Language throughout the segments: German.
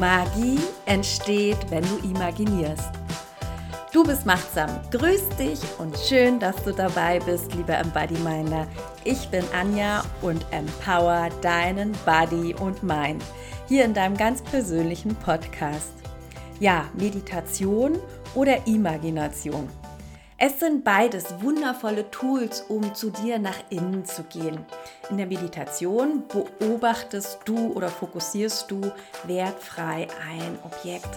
Magie entsteht, wenn du imaginierst. Du bist machtsam. Grüß dich und schön, dass du dabei bist, lieber Embody-Minder. Ich bin Anja und empower deinen Body und Mind hier in deinem ganz persönlichen Podcast. Ja, Meditation oder Imagination. Es sind beides wundervolle Tools, um zu dir nach innen zu gehen. In der Meditation beobachtest du oder fokussierst du wertfrei ein Objekt.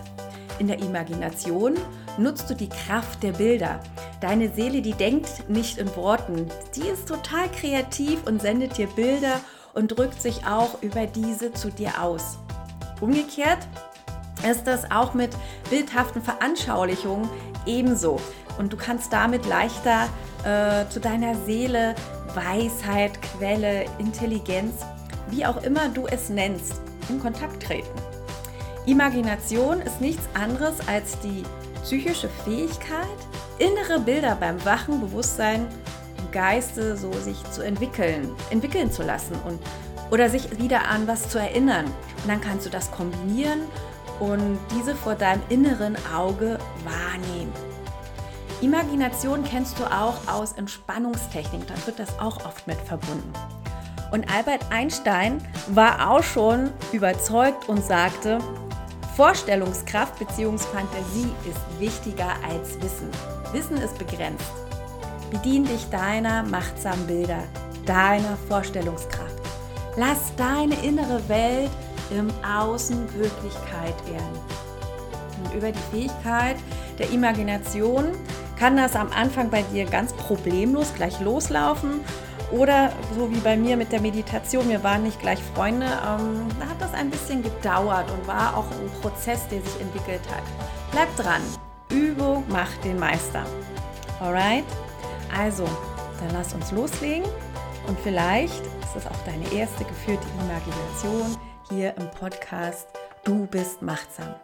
In der Imagination nutzt du die Kraft der Bilder. Deine Seele, die denkt nicht in Worten, die ist total kreativ und sendet dir Bilder und drückt sich auch über diese zu dir aus. Umgekehrt ist das auch mit bildhaften Veranschaulichungen ebenso und du kannst damit leichter äh, zu deiner Seele, Weisheit, Quelle, Intelligenz, wie auch immer du es nennst, in Kontakt treten. Imagination ist nichts anderes als die psychische Fähigkeit, innere Bilder beim wachen Bewusstsein im Geiste so sich zu entwickeln, entwickeln zu lassen und oder sich wieder an was zu erinnern. Und dann kannst du das kombinieren und diese vor deinem inneren Auge wahrnehmen. Imagination kennst du auch aus Entspannungstechnik, da wird das auch oft mit verbunden. Und Albert Einstein war auch schon überzeugt und sagte, Vorstellungskraft bzw. Fantasie ist wichtiger als Wissen. Wissen ist begrenzt. Bedien dich deiner machtsamen Bilder, deiner Vorstellungskraft. Lass deine innere Welt im Außen Wirklichkeit werden. Und über die Fähigkeit der Imagination kann das am Anfang bei dir ganz problemlos gleich loslaufen oder so wie bei mir mit der Meditation, wir waren nicht gleich Freunde, ähm, da hat das ein bisschen gedauert und war auch ein Prozess, der sich entwickelt hat. Bleib dran, Übung macht den Meister. Alright? Also, dann lass uns loslegen und vielleicht ist es auch deine erste geführte Imagination hier im Podcast Du bist machtsam.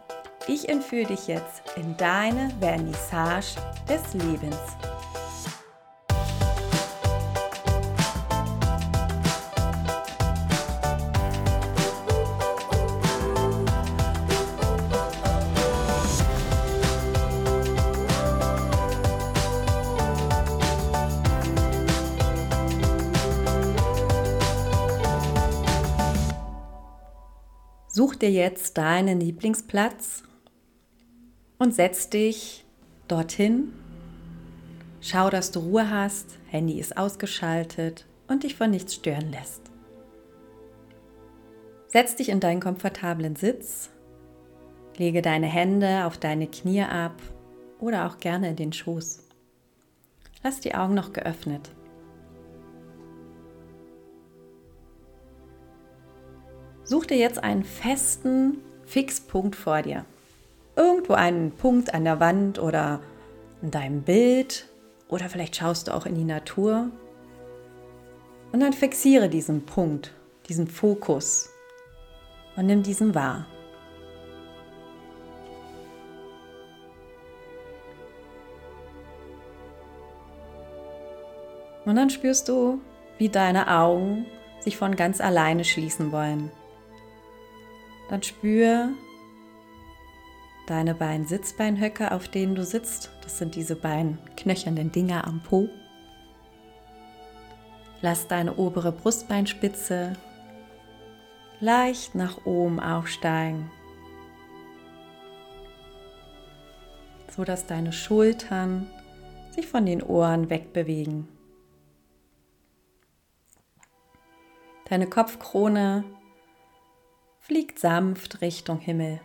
Ich entführe dich jetzt in deine Vernissage des Lebens. Dir jetzt deinen Lieblingsplatz und setz dich dorthin. Schau, dass du Ruhe hast, Handy ist ausgeschaltet und dich von nichts stören lässt. Setz dich in deinen komfortablen Sitz, lege deine Hände auf deine Knie ab oder auch gerne in den Schoß. Lass die Augen noch geöffnet. Such dir jetzt einen festen Fixpunkt vor dir irgendwo einen Punkt an der Wand oder in deinem Bild oder vielleicht schaust du auch in die Natur. Und dann fixiere diesen Punkt, diesen Fokus und nimm diesen wahr. Und dann spürst du, wie deine Augen sich von ganz alleine schließen wollen. Dann spür, deine beiden Sitzbeinhöcke, auf denen du sitzt. Das sind diese beiden knöchernen Dinger am Po. Lass deine obere Brustbeinspitze leicht nach oben aufsteigen, so dass deine Schultern sich von den Ohren wegbewegen. Deine Kopfkrone fliegt sanft Richtung Himmel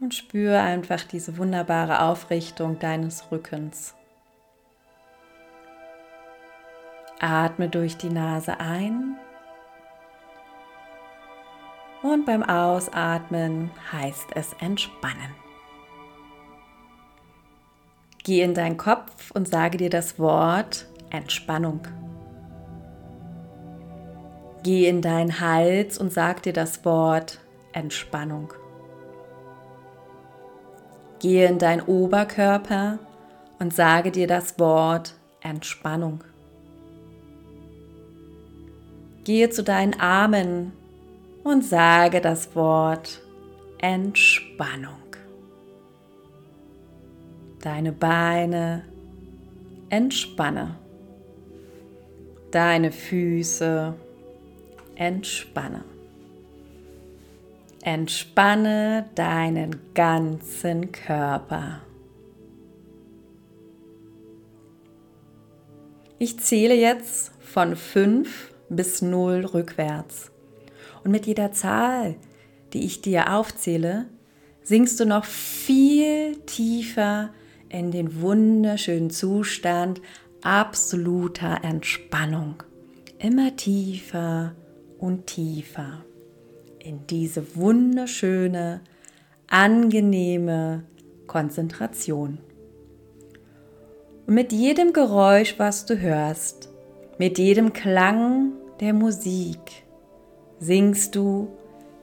und spüre einfach diese wunderbare Aufrichtung deines Rückens. Atme durch die Nase ein und beim Ausatmen heißt es entspannen. Geh in deinen Kopf und sage dir das Wort Entspannung. Geh in deinen Hals und sag dir das Wort Entspannung. Gehe in deinen Oberkörper und sage dir das Wort Entspannung. Gehe zu deinen Armen und sage das Wort Entspannung. Deine Beine entspanne. Deine Füße entspanne. Entspanne deinen ganzen Körper. Ich zähle jetzt von 5 bis 0 rückwärts. Und mit jeder Zahl, die ich dir aufzähle, sinkst du noch viel tiefer in den wunderschönen Zustand absoluter Entspannung. Immer tiefer und tiefer in diese wunderschöne, angenehme Konzentration. Und mit jedem Geräusch, was du hörst, mit jedem Klang der Musik, singst du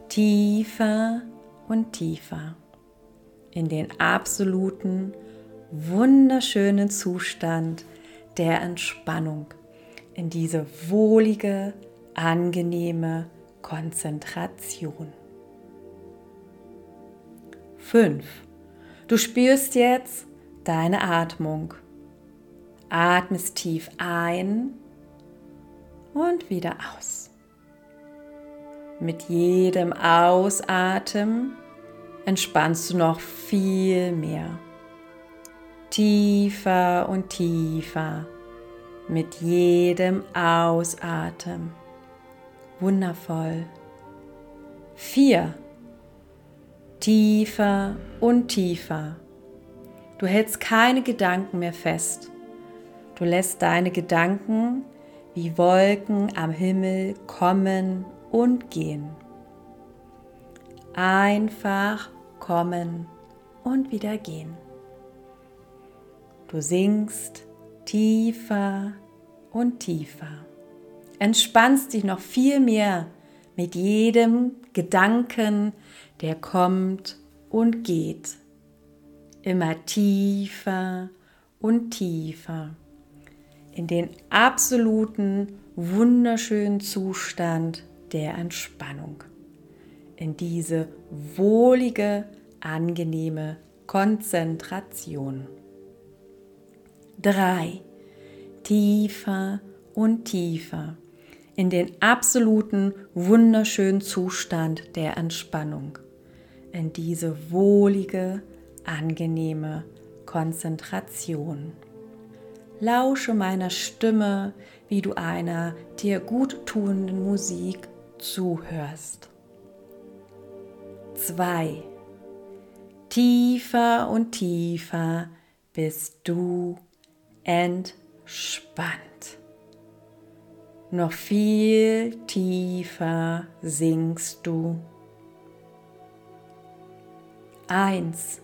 tiefer und tiefer in den absoluten, wunderschönen Zustand der Entspannung, in diese wohlige, angenehme Konzentration. 5. Du spürst jetzt deine Atmung. Atmest tief ein und wieder aus. Mit jedem Ausatmen entspannst du noch viel mehr. Tiefer und tiefer mit jedem Ausatmen. Wundervoll. Vier. Tiefer und tiefer. Du hältst keine Gedanken mehr fest. Du lässt deine Gedanken wie Wolken am Himmel kommen und gehen. Einfach kommen und wieder gehen. Du sinkst tiefer und tiefer. Entspannst dich noch viel mehr mit jedem Gedanken, der kommt und geht. Immer tiefer und tiefer in den absoluten, wunderschönen Zustand der Entspannung. In diese wohlige, angenehme Konzentration. 3. Tiefer und tiefer in den absoluten, wunderschönen Zustand der Entspannung. In diese wohlige, angenehme Konzentration. Lausche meiner Stimme, wie du einer dir gut tuenden Musik zuhörst. 2. Tiefer und tiefer bist du entspannt. Noch viel tiefer sinkst du. Eins.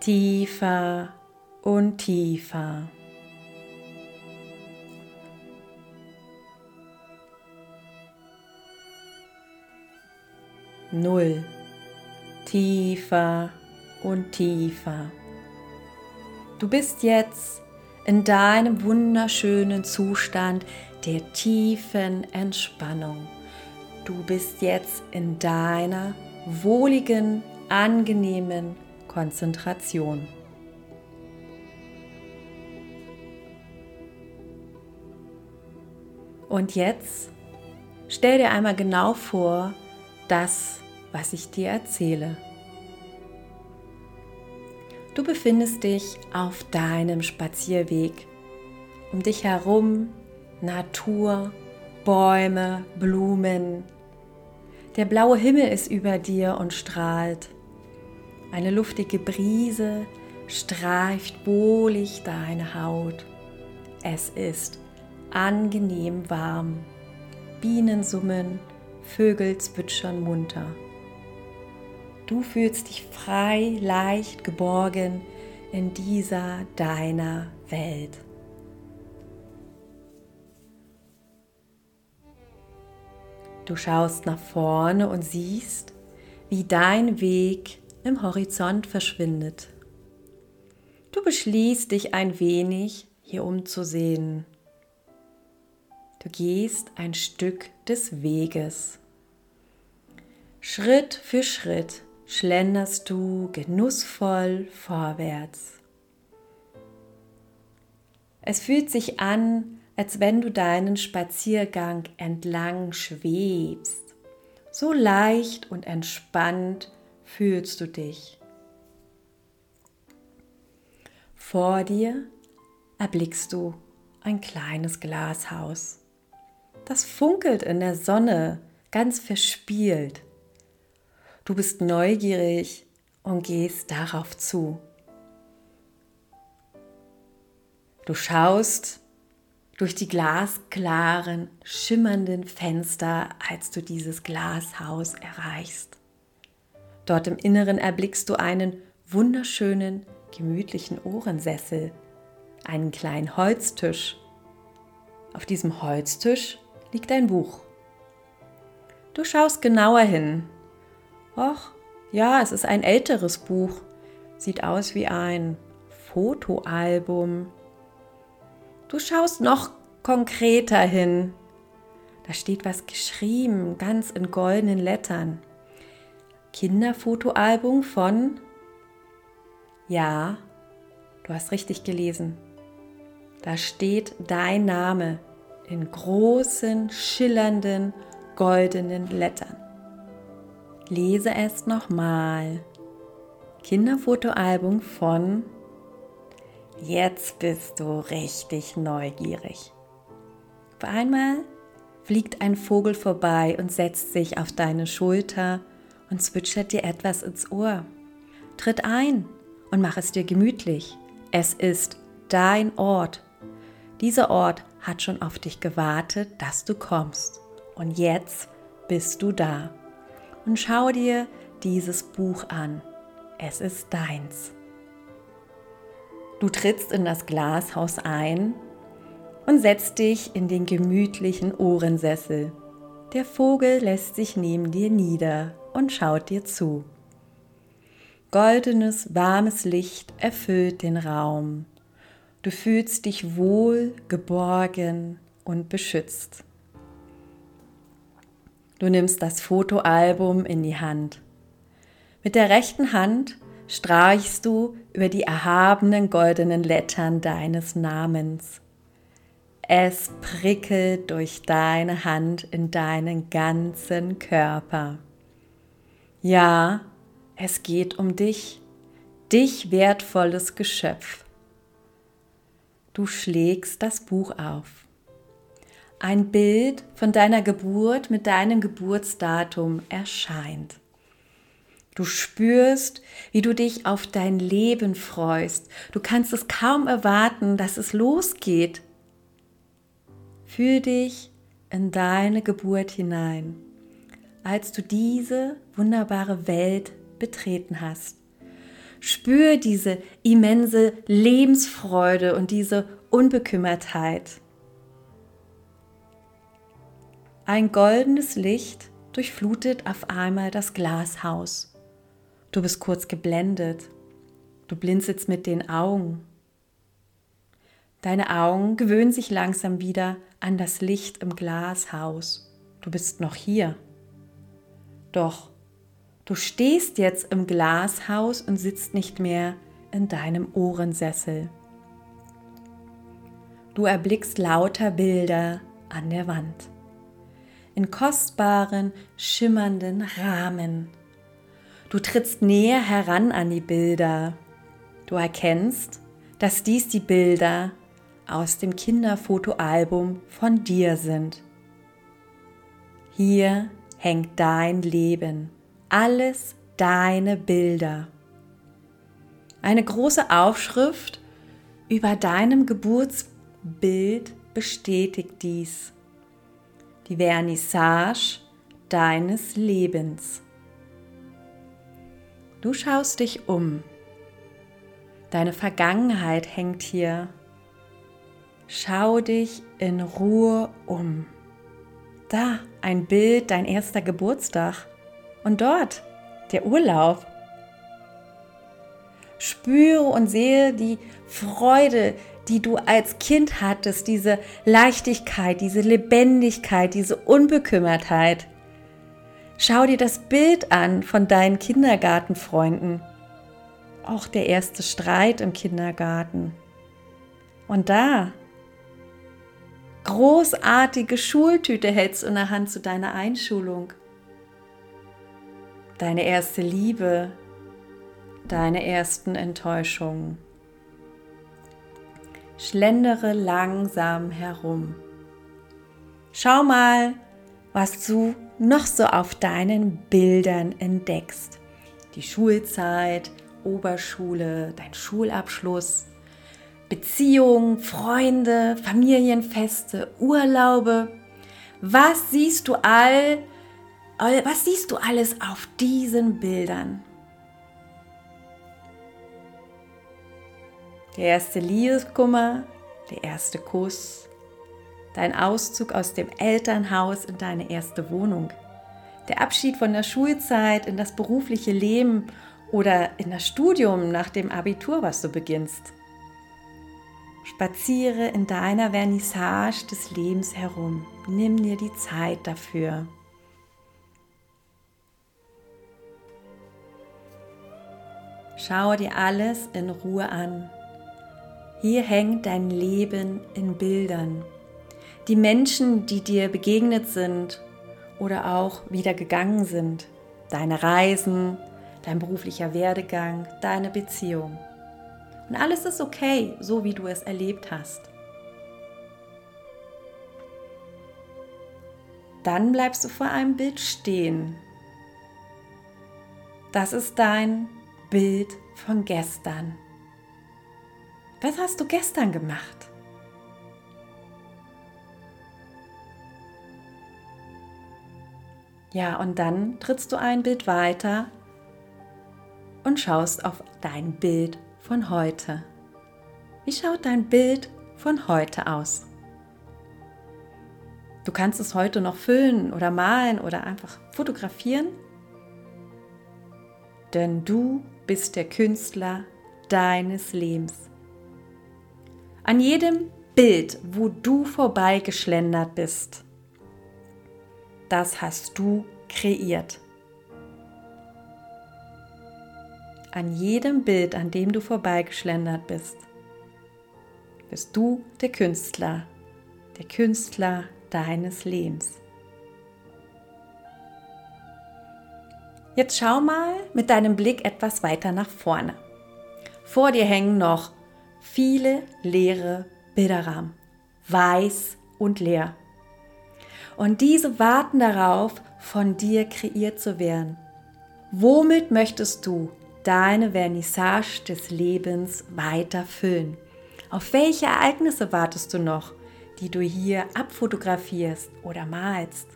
Tiefer und tiefer. Null. Tiefer und tiefer. Du bist jetzt in deinem wunderschönen Zustand der tiefen Entspannung. Du bist jetzt in deiner wohligen, angenehmen Konzentration. Und jetzt stell dir einmal genau vor, das, was ich dir erzähle. Du befindest dich auf deinem Spazierweg. Um dich herum Natur, Bäume, Blumen. Der blaue Himmel ist über dir und strahlt. Eine luftige Brise streift wohlig deine Haut. Es ist angenehm warm. Bienen summen, Vögel zwitschern munter. Du fühlst dich frei, leicht, geborgen in dieser deiner Welt. Du schaust nach vorne und siehst, wie dein Weg im Horizont verschwindet. Du beschließt dich ein wenig hier umzusehen. Du gehst ein Stück des Weges. Schritt für Schritt schlenderst du genussvoll vorwärts. Es fühlt sich an, als wenn du deinen Spaziergang entlang schwebst. So leicht und entspannt fühlst du dich. Vor dir erblickst du ein kleines Glashaus. Das funkelt in der Sonne, ganz verspielt. Du bist neugierig und gehst darauf zu. Du schaust durch die glasklaren, schimmernden Fenster, als du dieses Glashaus erreichst. Dort im Inneren erblickst du einen wunderschönen, gemütlichen Ohrensessel, einen kleinen Holztisch. Auf diesem Holztisch liegt ein Buch. Du schaust genauer hin. Och, ja, es ist ein älteres Buch. Sieht aus wie ein Fotoalbum. Du schaust noch konkreter hin. Da steht was geschrieben, ganz in goldenen Lettern. Kinderfotoalbum von Ja, du hast richtig gelesen. Da steht dein Name in großen, schillernden, goldenen Lettern. Lese es nochmal. Kinderfotoalbum von Jetzt bist du richtig neugierig. Auf einmal fliegt ein Vogel vorbei und setzt sich auf deine Schulter und zwitschert dir etwas ins Ohr. Tritt ein und mach es dir gemütlich. Es ist dein Ort. Dieser Ort hat schon auf dich gewartet, dass du kommst. Und jetzt bist du da. Und schau dir dieses Buch an. Es ist deins. Du trittst in das Glashaus ein und setzt dich in den gemütlichen Ohrensessel. Der Vogel lässt sich neben dir nieder und schaut dir zu. Goldenes, warmes Licht erfüllt den Raum. Du fühlst dich wohl, geborgen und beschützt. Du nimmst das Fotoalbum in die Hand. Mit der rechten Hand streichst du über die erhabenen goldenen Lettern deines Namens. Es prickelt durch deine Hand in deinen ganzen Körper. Ja, es geht um dich, dich wertvolles Geschöpf. Du schlägst das Buch auf. Ein Bild von deiner Geburt mit deinem Geburtsdatum erscheint. Du spürst, wie du dich auf dein Leben freust. Du kannst es kaum erwarten, dass es losgeht. Fühl dich in deine Geburt hinein als du diese wunderbare Welt betreten hast. Spür diese immense Lebensfreude und diese Unbekümmertheit. Ein goldenes Licht durchflutet auf einmal das Glashaus. Du bist kurz geblendet. Du blinzelst mit den Augen. Deine Augen gewöhnen sich langsam wieder an das Licht im Glashaus. Du bist noch hier. Doch du stehst jetzt im Glashaus und sitzt nicht mehr in deinem Ohrensessel. Du erblickst lauter Bilder an der Wand. In kostbaren, schimmernden Rahmen. Du trittst näher heran an die Bilder. Du erkennst, dass dies die Bilder aus dem Kinderfotoalbum von dir sind. Hier hängt dein Leben, alles deine Bilder. Eine große Aufschrift über deinem Geburtsbild bestätigt dies. Die Vernissage deines Lebens. Du schaust dich um. Deine Vergangenheit hängt hier. Schau dich in Ruhe um. Da ein Bild, dein erster Geburtstag. Und dort der Urlaub. Spüre und sehe die Freude, die du als Kind hattest, diese Leichtigkeit, diese Lebendigkeit, diese Unbekümmertheit. Schau dir das Bild an von deinen Kindergartenfreunden. Auch der erste Streit im Kindergarten. Und da, großartige Schultüte hältst du in der Hand zu deiner Einschulung. Deine erste Liebe, deine ersten Enttäuschungen. Schlendere langsam herum. Schau mal, was du noch so auf deinen Bildern entdeckst. Die Schulzeit, Oberschule, dein Schulabschluss, Beziehungen, Freunde, Familienfeste, Urlaube. Was siehst du all, was siehst du alles auf diesen Bildern? Der erste Liebeskummer, der erste Kuss, dein Auszug aus dem Elternhaus in deine erste Wohnung, der Abschied von der Schulzeit in das berufliche Leben oder in das Studium nach dem Abitur, was du beginnst. Spaziere in deiner Vernissage des Lebens herum. Nimm dir die Zeit dafür. Schau dir alles in Ruhe an. Hier hängt dein Leben in Bildern die Menschen, die dir begegnet sind oder auch wieder gegangen sind, deine Reisen, dein beruflicher Werdegang, deine Beziehung. Und alles ist okay, so wie du es erlebt hast. Dann bleibst du vor einem Bild stehen. Das ist dein Bild von gestern. Was hast du gestern gemacht? Ja, und dann trittst du ein Bild weiter und schaust auf dein Bild von heute. Wie schaut dein Bild von heute aus? Du kannst es heute noch füllen oder malen oder einfach fotografieren, denn du bist der Künstler deines Lebens. An jedem Bild, wo du vorbeigeschlendert bist, das hast du kreiert. An jedem Bild, an dem du vorbeigeschlendert bist, bist du der Künstler, der Künstler deines Lebens. Jetzt schau mal mit deinem Blick etwas weiter nach vorne. Vor dir hängen noch viele leere Bilderrahmen, weiß und leer. Und diese warten darauf, von dir kreiert zu werden. Womit möchtest du deine Vernissage des Lebens weiter füllen? Auf welche Ereignisse wartest du noch, die du hier abfotografierst oder malst?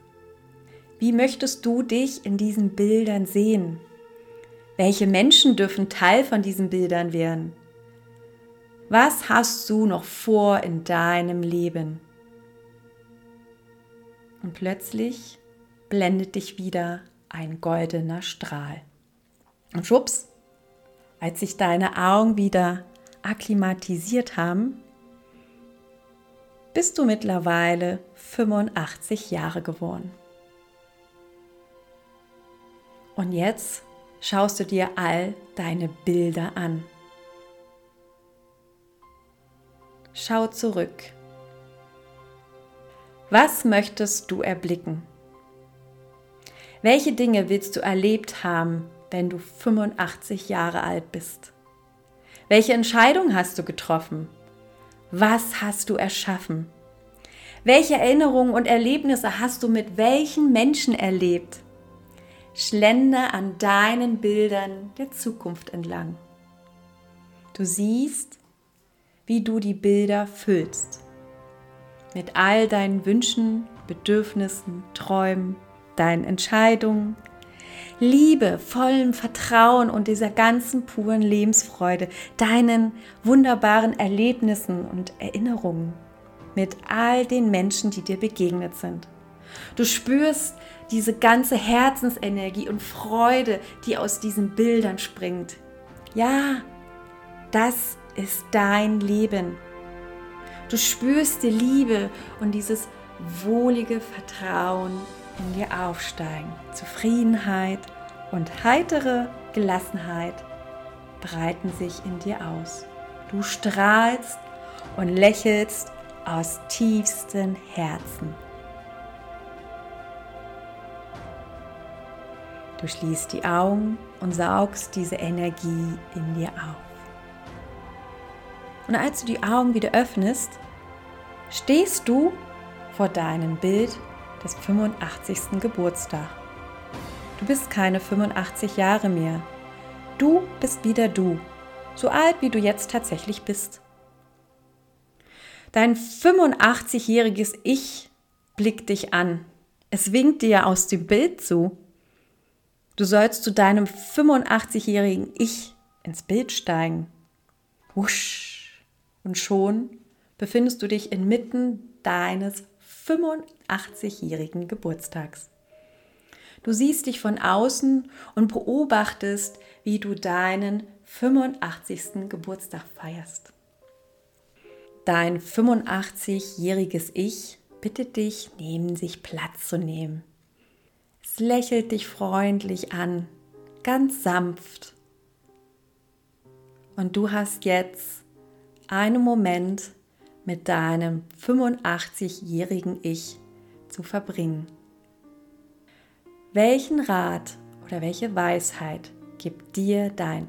Wie möchtest du dich in diesen Bildern sehen? Welche Menschen dürfen Teil von diesen Bildern werden? Was hast du noch vor in deinem Leben? Und plötzlich blendet dich wieder ein goldener Strahl. Und schwupps, als sich deine Augen wieder akklimatisiert haben, bist du mittlerweile 85 Jahre geworden. Und jetzt schaust du dir all deine Bilder an. Schau zurück was möchtest du erblicken? Welche Dinge willst du erlebt haben, wenn du 85 Jahre alt bist? Welche Entscheidung hast du getroffen? Was hast du erschaffen? Welche Erinnerungen und Erlebnisse hast du mit welchen Menschen erlebt? Schlender an deinen Bildern der Zukunft entlang. Du siehst, wie du die Bilder füllst mit all deinen Wünschen, Bedürfnissen, Träumen, deinen Entscheidungen, Liebe, vollem Vertrauen und dieser ganzen puren Lebensfreude, deinen wunderbaren Erlebnissen und Erinnerungen mit all den Menschen, die dir begegnet sind. Du spürst diese ganze Herzensenergie und Freude, die aus diesen Bildern springt. Ja, das ist dein Leben. Du spürst die Liebe und dieses wohlige Vertrauen in dir aufsteigen. Zufriedenheit und heitere Gelassenheit breiten sich in dir aus. Du strahlst und lächelst aus tiefstem Herzen. Du schließt die Augen und saugst diese Energie in dir auf. Und als du die Augen wieder öffnest, stehst du vor deinem Bild des 85. Geburtstags. Du bist keine 85 Jahre mehr. Du bist wieder du, so alt wie du jetzt tatsächlich bist. Dein 85-jähriges Ich blickt dich an. Es winkt dir aus dem Bild zu. Du sollst zu deinem 85-jährigen Ich ins Bild steigen. Wusch. Und schon befindest du dich inmitten deines 85-jährigen Geburtstags. Du siehst dich von außen und beobachtest, wie du deinen 85. Geburtstag feierst. Dein 85-jähriges Ich bittet dich, neben sich Platz zu nehmen. Es lächelt dich freundlich an, ganz sanft. Und du hast jetzt einen Moment mit deinem 85-jährigen Ich zu verbringen. Welchen Rat oder welche Weisheit gibt dir dein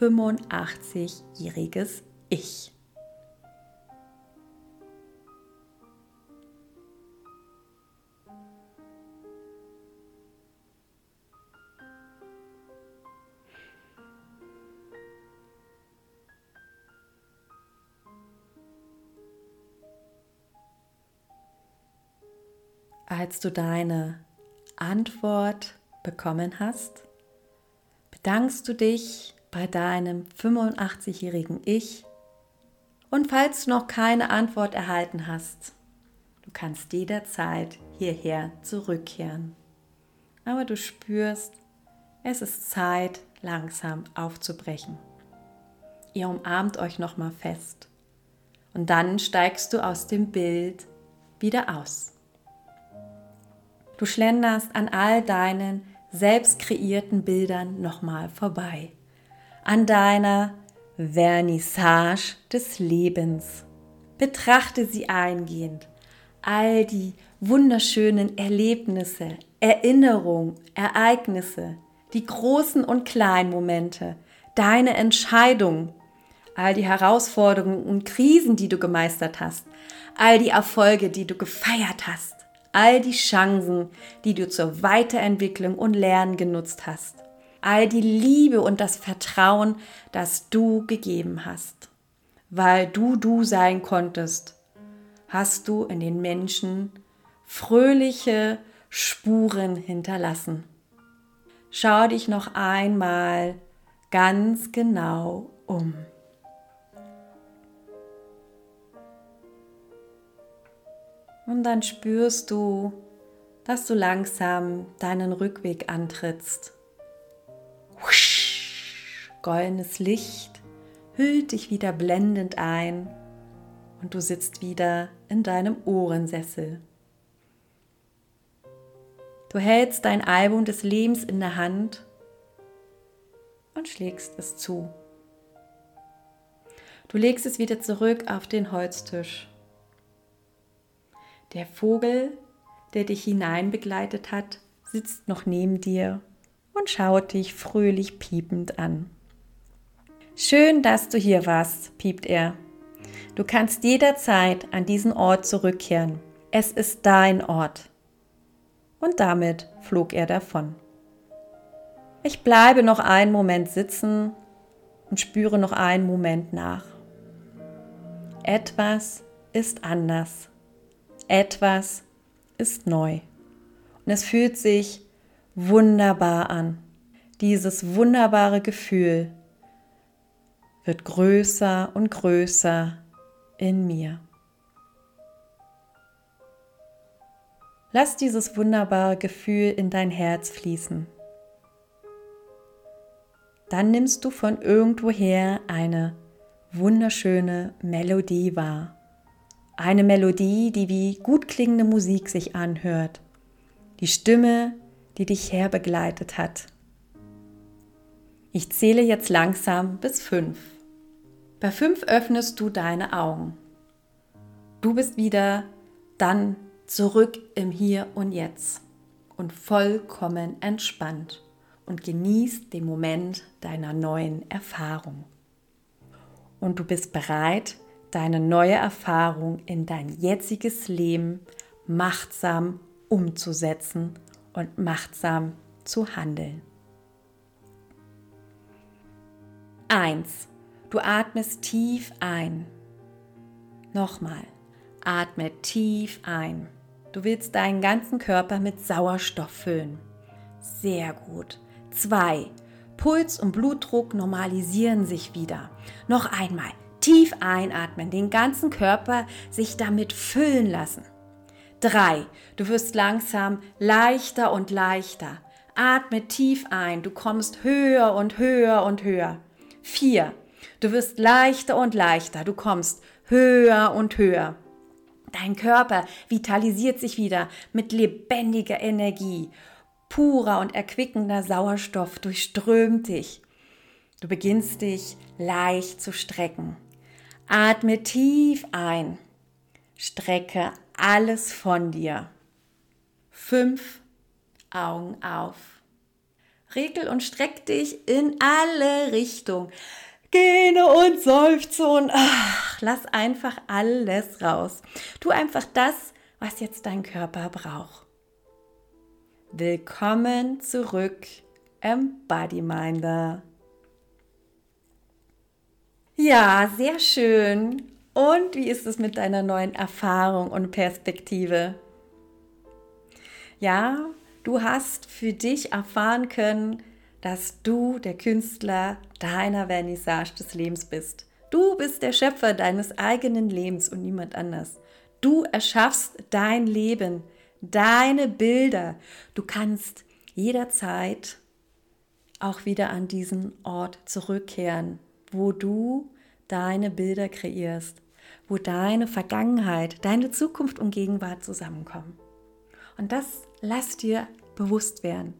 85-jähriges Ich? Als du deine Antwort bekommen hast, bedankst du dich bei deinem 85-jährigen Ich und falls du noch keine Antwort erhalten hast, du kannst jederzeit hierher zurückkehren. Aber du spürst, es ist Zeit, langsam aufzubrechen. Ihr umarmt euch nochmal fest und dann steigst du aus dem Bild wieder aus. Du schlenderst an all deinen selbst kreierten Bildern nochmal vorbei. An deiner Vernissage des Lebens. Betrachte sie eingehend. All die wunderschönen Erlebnisse, Erinnerungen, Ereignisse, die großen und kleinen Momente, deine Entscheidungen, all die Herausforderungen und Krisen, die du gemeistert hast, all die Erfolge, die du gefeiert hast all die Chancen, die du zur Weiterentwicklung und Lernen genutzt hast, all die Liebe und das Vertrauen, das du gegeben hast. Weil du du sein konntest, hast du in den Menschen fröhliche Spuren hinterlassen. Schau dich noch einmal ganz genau um. Und dann spürst du, dass du langsam deinen Rückweg antrittst. Husch, goldenes Licht hüllt dich wieder blendend ein und du sitzt wieder in deinem Ohrensessel. Du hältst dein Album des Lebens in der Hand und schlägst es zu. Du legst es wieder zurück auf den Holztisch. Der Vogel, der dich hineinbegleitet hat, sitzt noch neben dir und schaut dich fröhlich piepend an. Schön, dass du hier warst, piept er. Du kannst jederzeit an diesen Ort zurückkehren. Es ist dein Ort. Und damit flog er davon. Ich bleibe noch einen Moment sitzen und spüre noch einen Moment nach. Etwas ist anders etwas ist neu. Und es fühlt sich wunderbar an. Dieses wunderbare Gefühl wird größer und größer in mir. Lass dieses wunderbare Gefühl in dein Herz fließen. Dann nimmst du von irgendwoher eine wunderschöne Melodie wahr. Eine Melodie, die wie gut klingende Musik sich anhört, die Stimme, die dich herbegleitet hat. Ich zähle jetzt langsam bis fünf. Bei fünf öffnest du deine Augen. Du bist wieder dann zurück im Hier und Jetzt und vollkommen entspannt und genießt den Moment deiner neuen Erfahrung. Und du bist bereit, deine neue Erfahrung in dein jetziges Leben machtsam umzusetzen und machtsam zu handeln. 1. Du atmest tief ein. Nochmal. Atme tief ein. Du willst deinen ganzen Körper mit Sauerstoff füllen. Sehr gut. 2. Puls und Blutdruck normalisieren sich wieder. Noch einmal. Tief einatmen, den ganzen Körper sich damit füllen lassen. 3. Du wirst langsam leichter und leichter. Atme tief ein, du kommst höher und höher und höher. 4. Du wirst leichter und leichter, du kommst höher und höher. Dein Körper vitalisiert sich wieder mit lebendiger Energie. Purer und erquickender Sauerstoff durchströmt dich. Du beginnst dich leicht zu strecken. Atme tief ein. Strecke alles von dir. Fünf Augen auf. Regel und streck dich in alle Richtungen. Gähne und seufze und ach, lass einfach alles raus. Tu einfach das, was jetzt dein Körper braucht. Willkommen zurück im Bodyminder. Ja, sehr schön. Und wie ist es mit deiner neuen Erfahrung und Perspektive? Ja, du hast für dich erfahren können, dass du der Künstler deiner Vernissage des Lebens bist. Du bist der Schöpfer deines eigenen Lebens und niemand anders. Du erschaffst dein Leben, deine Bilder. Du kannst jederzeit auch wieder an diesen Ort zurückkehren, wo du deine Bilder kreierst, wo deine Vergangenheit, deine Zukunft und Gegenwart zusammenkommen. Und das lass dir bewusst werden.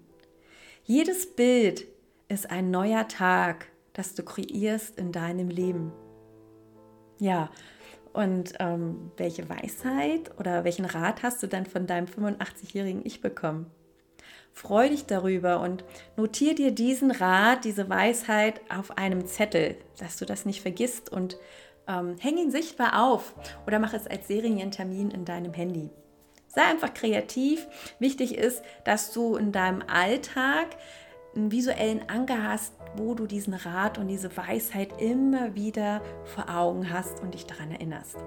Jedes Bild ist ein neuer Tag, das du kreierst in deinem Leben. Ja, und ähm, welche Weisheit oder welchen Rat hast du dann von deinem 85-jährigen Ich bekommen? Freu dich darüber und notier dir diesen Rat, diese Weisheit auf einem Zettel, dass du das nicht vergisst und ähm, häng ihn sichtbar auf oder mach es als Serientermin in deinem Handy. Sei einfach kreativ. Wichtig ist, dass du in deinem Alltag einen visuellen Anker hast, wo du diesen Rat und diese Weisheit immer wieder vor Augen hast und dich daran erinnerst.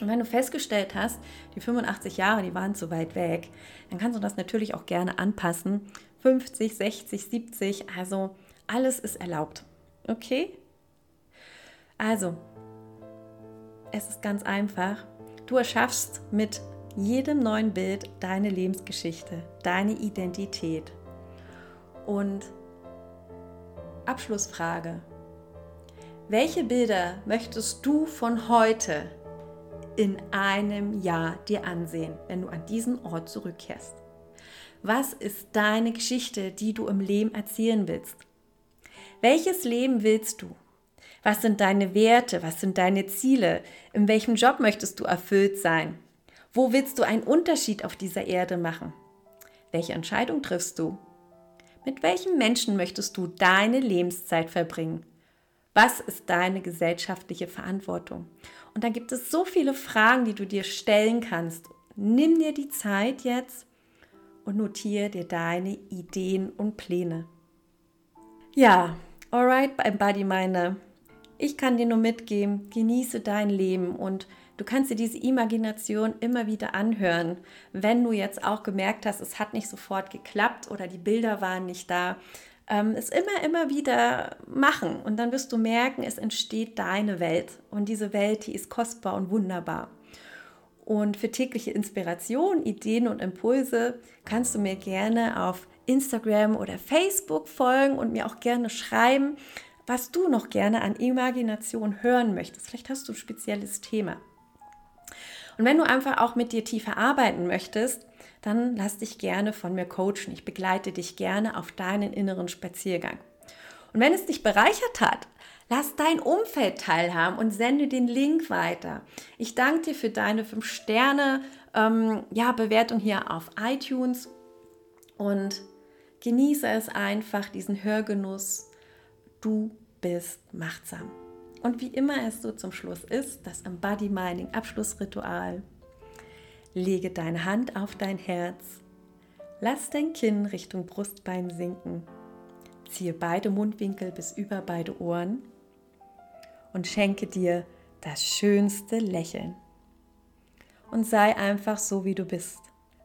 Und wenn du festgestellt hast, die 85 Jahre, die waren zu weit weg, dann kannst du das natürlich auch gerne anpassen. 50, 60, 70, also alles ist erlaubt. Okay? Also, es ist ganz einfach. Du erschaffst mit jedem neuen Bild deine Lebensgeschichte, deine Identität. Und Abschlussfrage. Welche Bilder möchtest du von heute in einem Jahr dir ansehen, wenn du an diesen Ort zurückkehrst? Was ist deine Geschichte, die du im Leben erzählen willst? Welches Leben willst du? Was sind deine Werte? Was sind deine Ziele? In welchem Job möchtest du erfüllt sein? Wo willst du einen Unterschied auf dieser Erde machen? Welche Entscheidung triffst du? Mit welchen Menschen möchtest du deine Lebenszeit verbringen? Was ist deine gesellschaftliche Verantwortung? Und da gibt es so viele Fragen, die du dir stellen kannst. Nimm dir die Zeit jetzt und notiere dir deine Ideen und Pläne. Ja, alright, beim Bodyminder. Ich kann dir nur mitgeben, genieße dein Leben und Du kannst dir diese Imagination immer wieder anhören, wenn du jetzt auch gemerkt hast, es hat nicht sofort geklappt oder die Bilder waren nicht da. Ähm, es immer, immer wieder machen und dann wirst du merken, es entsteht deine Welt und diese Welt, die ist kostbar und wunderbar. Und für tägliche Inspiration, Ideen und Impulse kannst du mir gerne auf Instagram oder Facebook folgen und mir auch gerne schreiben, was du noch gerne an Imagination hören möchtest. Vielleicht hast du ein spezielles Thema. Und wenn du einfach auch mit dir tiefer arbeiten möchtest, dann lass dich gerne von mir coachen. Ich begleite dich gerne auf deinen inneren Spaziergang. Und wenn es dich bereichert hat, lass dein Umfeld teilhaben und sende den Link weiter. Ich danke dir für deine 5 Sterne ähm, ja, Bewertung hier auf iTunes und genieße es einfach, diesen Hörgenuss. Du bist machtsam. Und wie immer es so zum Schluss ist, das Embody Mining Abschlussritual. Lege deine Hand auf dein Herz. Lass dein Kinn Richtung Brustbein sinken. Ziehe beide Mundwinkel bis über beide Ohren und schenke dir das schönste Lächeln. Und sei einfach so, wie du bist.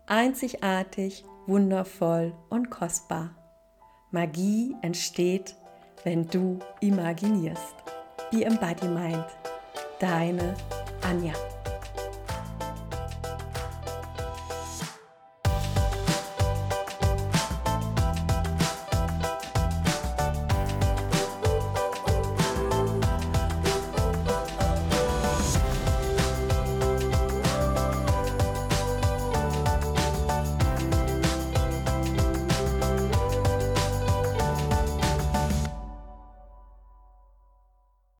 Einzigartig, wundervoll und kostbar. Magie entsteht, wenn du imaginierst. Be Embody Mind. Deine Anja.